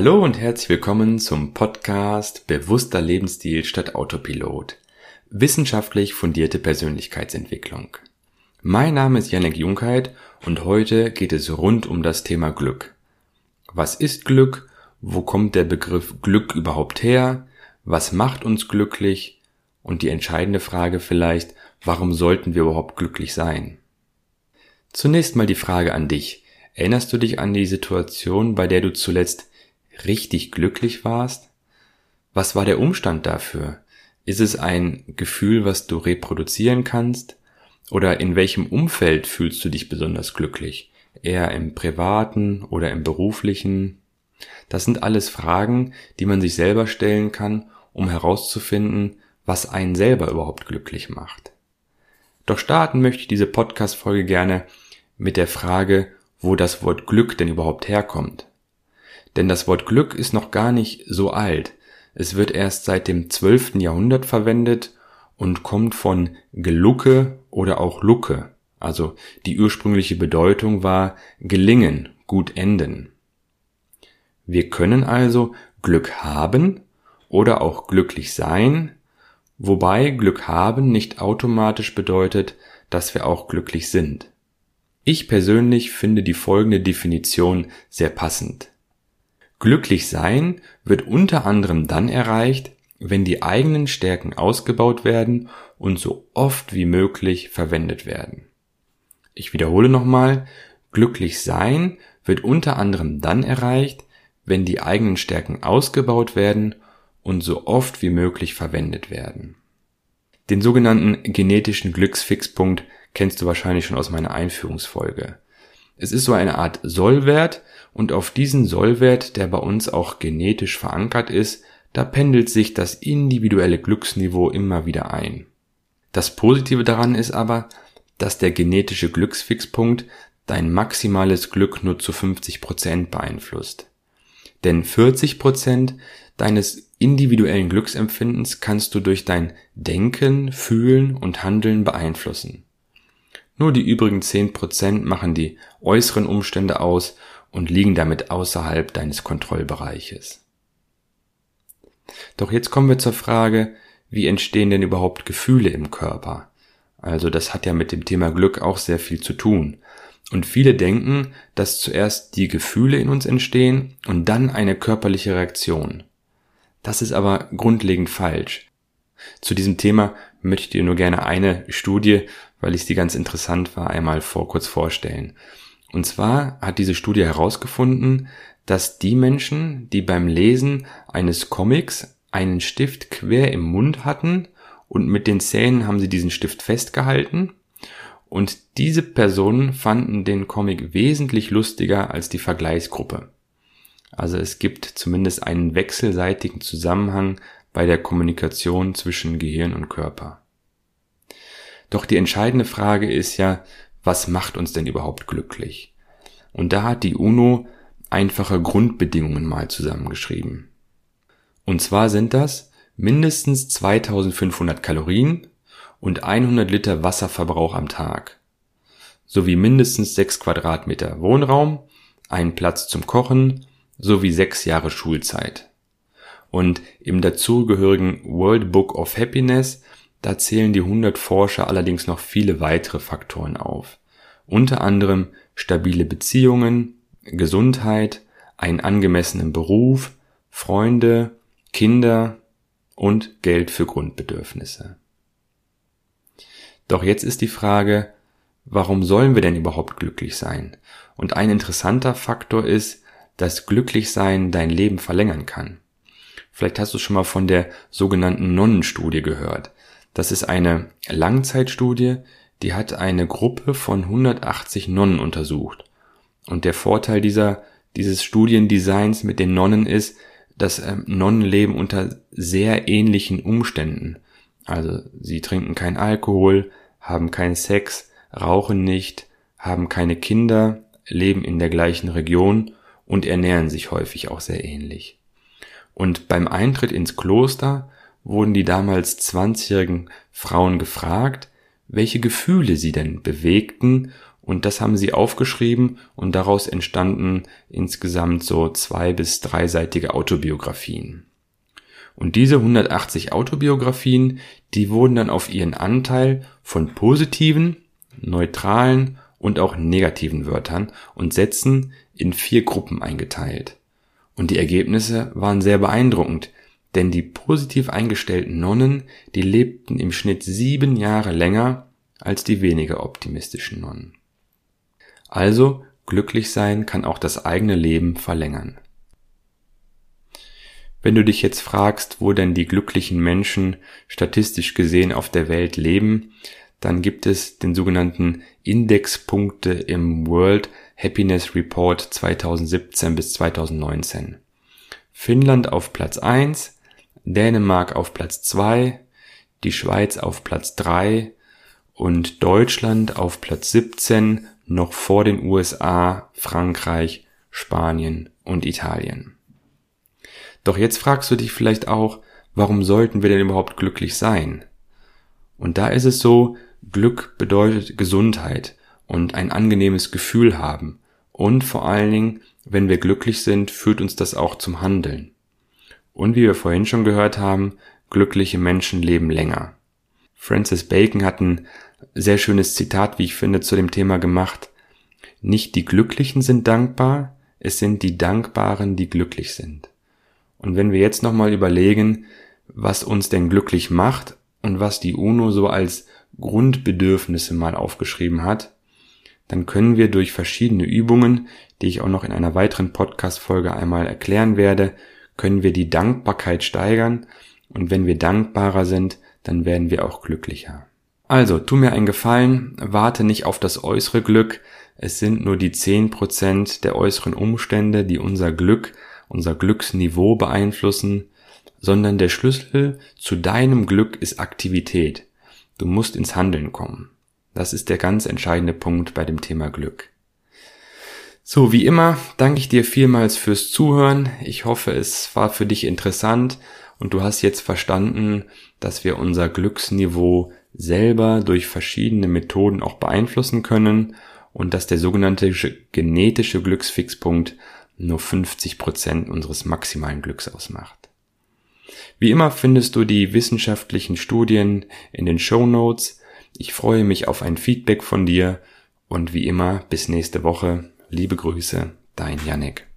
Hallo und herzlich willkommen zum Podcast Bewusster Lebensstil statt Autopilot. Wissenschaftlich fundierte Persönlichkeitsentwicklung. Mein Name ist Janek Junkheit und heute geht es rund um das Thema Glück. Was ist Glück? Wo kommt der Begriff Glück überhaupt her? Was macht uns glücklich? Und die entscheidende Frage vielleicht, warum sollten wir überhaupt glücklich sein? Zunächst mal die Frage an dich. Erinnerst du dich an die Situation, bei der du zuletzt richtig glücklich warst? Was war der Umstand dafür? Ist es ein Gefühl, was du reproduzieren kannst? Oder in welchem Umfeld fühlst du dich besonders glücklich? Eher im privaten oder im beruflichen? Das sind alles Fragen, die man sich selber stellen kann, um herauszufinden, was einen selber überhaupt glücklich macht. Doch starten möchte ich diese Podcast-Folge gerne mit der Frage, wo das Wort Glück denn überhaupt herkommt. Denn das Wort Glück ist noch gar nicht so alt. Es wird erst seit dem 12. Jahrhundert verwendet und kommt von Gelucke oder auch Lucke. Also die ursprüngliche Bedeutung war gelingen, gut enden. Wir können also Glück haben oder auch glücklich sein, wobei Glück haben nicht automatisch bedeutet, dass wir auch glücklich sind. Ich persönlich finde die folgende Definition sehr passend. Glücklich sein wird unter anderem dann erreicht, wenn die eigenen Stärken ausgebaut werden und so oft wie möglich verwendet werden. Ich wiederhole nochmal, glücklich sein wird unter anderem dann erreicht, wenn die eigenen Stärken ausgebaut werden und so oft wie möglich verwendet werden. Den sogenannten genetischen Glücksfixpunkt kennst du wahrscheinlich schon aus meiner Einführungsfolge. Es ist so eine Art Sollwert und auf diesen Sollwert, der bei uns auch genetisch verankert ist, da pendelt sich das individuelle Glücksniveau immer wieder ein. Das Positive daran ist aber, dass der genetische Glücksfixpunkt dein maximales Glück nur zu 50 Prozent beeinflusst. Denn 40 Prozent deines individuellen Glücksempfindens kannst du durch dein Denken, Fühlen und Handeln beeinflussen. Nur die übrigen 10% machen die äußeren Umstände aus und liegen damit außerhalb deines Kontrollbereiches. Doch jetzt kommen wir zur Frage, wie entstehen denn überhaupt Gefühle im Körper? Also das hat ja mit dem Thema Glück auch sehr viel zu tun. Und viele denken, dass zuerst die Gefühle in uns entstehen und dann eine körperliche Reaktion. Das ist aber grundlegend falsch. Zu diesem Thema möchte ich dir nur gerne eine Studie, weil ich sie ganz interessant war, einmal vor kurz vorstellen. Und zwar hat diese Studie herausgefunden, dass die Menschen, die beim Lesen eines Comics einen Stift quer im Mund hatten und mit den Zähnen haben sie diesen Stift festgehalten und diese Personen fanden den Comic wesentlich lustiger als die Vergleichsgruppe. Also es gibt zumindest einen wechselseitigen Zusammenhang bei der Kommunikation zwischen Gehirn und Körper. Doch die entscheidende Frage ist ja, was macht uns denn überhaupt glücklich? Und da hat die UNO einfache Grundbedingungen mal zusammengeschrieben. Und zwar sind das mindestens 2500 Kalorien und 100 Liter Wasserverbrauch am Tag, sowie mindestens 6 Quadratmeter Wohnraum, ein Platz zum Kochen sowie 6 Jahre Schulzeit. Und im dazugehörigen World Book of Happiness, da zählen die 100 Forscher allerdings noch viele weitere Faktoren auf. Unter anderem stabile Beziehungen, Gesundheit, einen angemessenen Beruf, Freunde, Kinder und Geld für Grundbedürfnisse. Doch jetzt ist die Frage, warum sollen wir denn überhaupt glücklich sein? Und ein interessanter Faktor ist, dass Glücklichsein dein Leben verlängern kann. Vielleicht hast du schon mal von der sogenannten Nonnenstudie gehört. Das ist eine Langzeitstudie, die hat eine Gruppe von 180 Nonnen untersucht. Und der Vorteil dieser, dieses Studiendesigns mit den Nonnen ist, dass ähm, Nonnen leben unter sehr ähnlichen Umständen. Also sie trinken kein Alkohol, haben keinen Sex, rauchen nicht, haben keine Kinder, leben in der gleichen Region und ernähren sich häufig auch sehr ähnlich. Und beim Eintritt ins Kloster wurden die damals 20-jährigen Frauen gefragt, welche Gefühle sie denn bewegten und das haben sie aufgeschrieben und daraus entstanden insgesamt so zwei bis dreiseitige Autobiografien. Und diese 180 Autobiografien, die wurden dann auf ihren Anteil von positiven, neutralen und auch negativen Wörtern und Sätzen in vier Gruppen eingeteilt. Und die Ergebnisse waren sehr beeindruckend, denn die positiv eingestellten Nonnen, die lebten im Schnitt sieben Jahre länger als die weniger optimistischen Nonnen. Also glücklich sein kann auch das eigene Leben verlängern. Wenn du dich jetzt fragst, wo denn die glücklichen Menschen statistisch gesehen auf der Welt leben, dann gibt es den sogenannten Indexpunkte im World Happiness Report 2017 bis 2019. Finnland auf Platz 1, Dänemark auf Platz 2, die Schweiz auf Platz 3 und Deutschland auf Platz 17 noch vor den USA, Frankreich, Spanien und Italien. Doch jetzt fragst du dich vielleicht auch, warum sollten wir denn überhaupt glücklich sein? Und da ist es so, Glück bedeutet Gesundheit und ein angenehmes Gefühl haben. Und vor allen Dingen, wenn wir glücklich sind, führt uns das auch zum Handeln. Und wie wir vorhin schon gehört haben, glückliche Menschen leben länger. Francis Bacon hat ein sehr schönes Zitat, wie ich finde, zu dem Thema gemacht. Nicht die Glücklichen sind dankbar, es sind die Dankbaren, die glücklich sind. Und wenn wir jetzt nochmal überlegen, was uns denn glücklich macht und was die UNO so als Grundbedürfnisse mal aufgeschrieben hat, dann können wir durch verschiedene Übungen, die ich auch noch in einer weiteren Podcast-Folge einmal erklären werde, können wir die Dankbarkeit steigern und wenn wir dankbarer sind, dann werden wir auch glücklicher. Also, tu mir einen Gefallen, warte nicht auf das äußere Glück, es sind nur die zehn Prozent der äußeren Umstände, die unser Glück unser Glücksniveau beeinflussen, sondern der Schlüssel zu deinem Glück ist Aktivität. Du musst ins Handeln kommen. Das ist der ganz entscheidende Punkt bei dem Thema Glück. So, wie immer, danke ich dir vielmals fürs Zuhören. Ich hoffe, es war für dich interessant und du hast jetzt verstanden, dass wir unser Glücksniveau selber durch verschiedene Methoden auch beeinflussen können und dass der sogenannte genetische Glücksfixpunkt nur 50 Prozent unseres maximalen Glücks ausmacht. Wie immer findest du die wissenschaftlichen Studien in den Show Notes. Ich freue mich auf ein Feedback von dir und wie immer bis nächste Woche. Liebe Grüße, dein Yannick.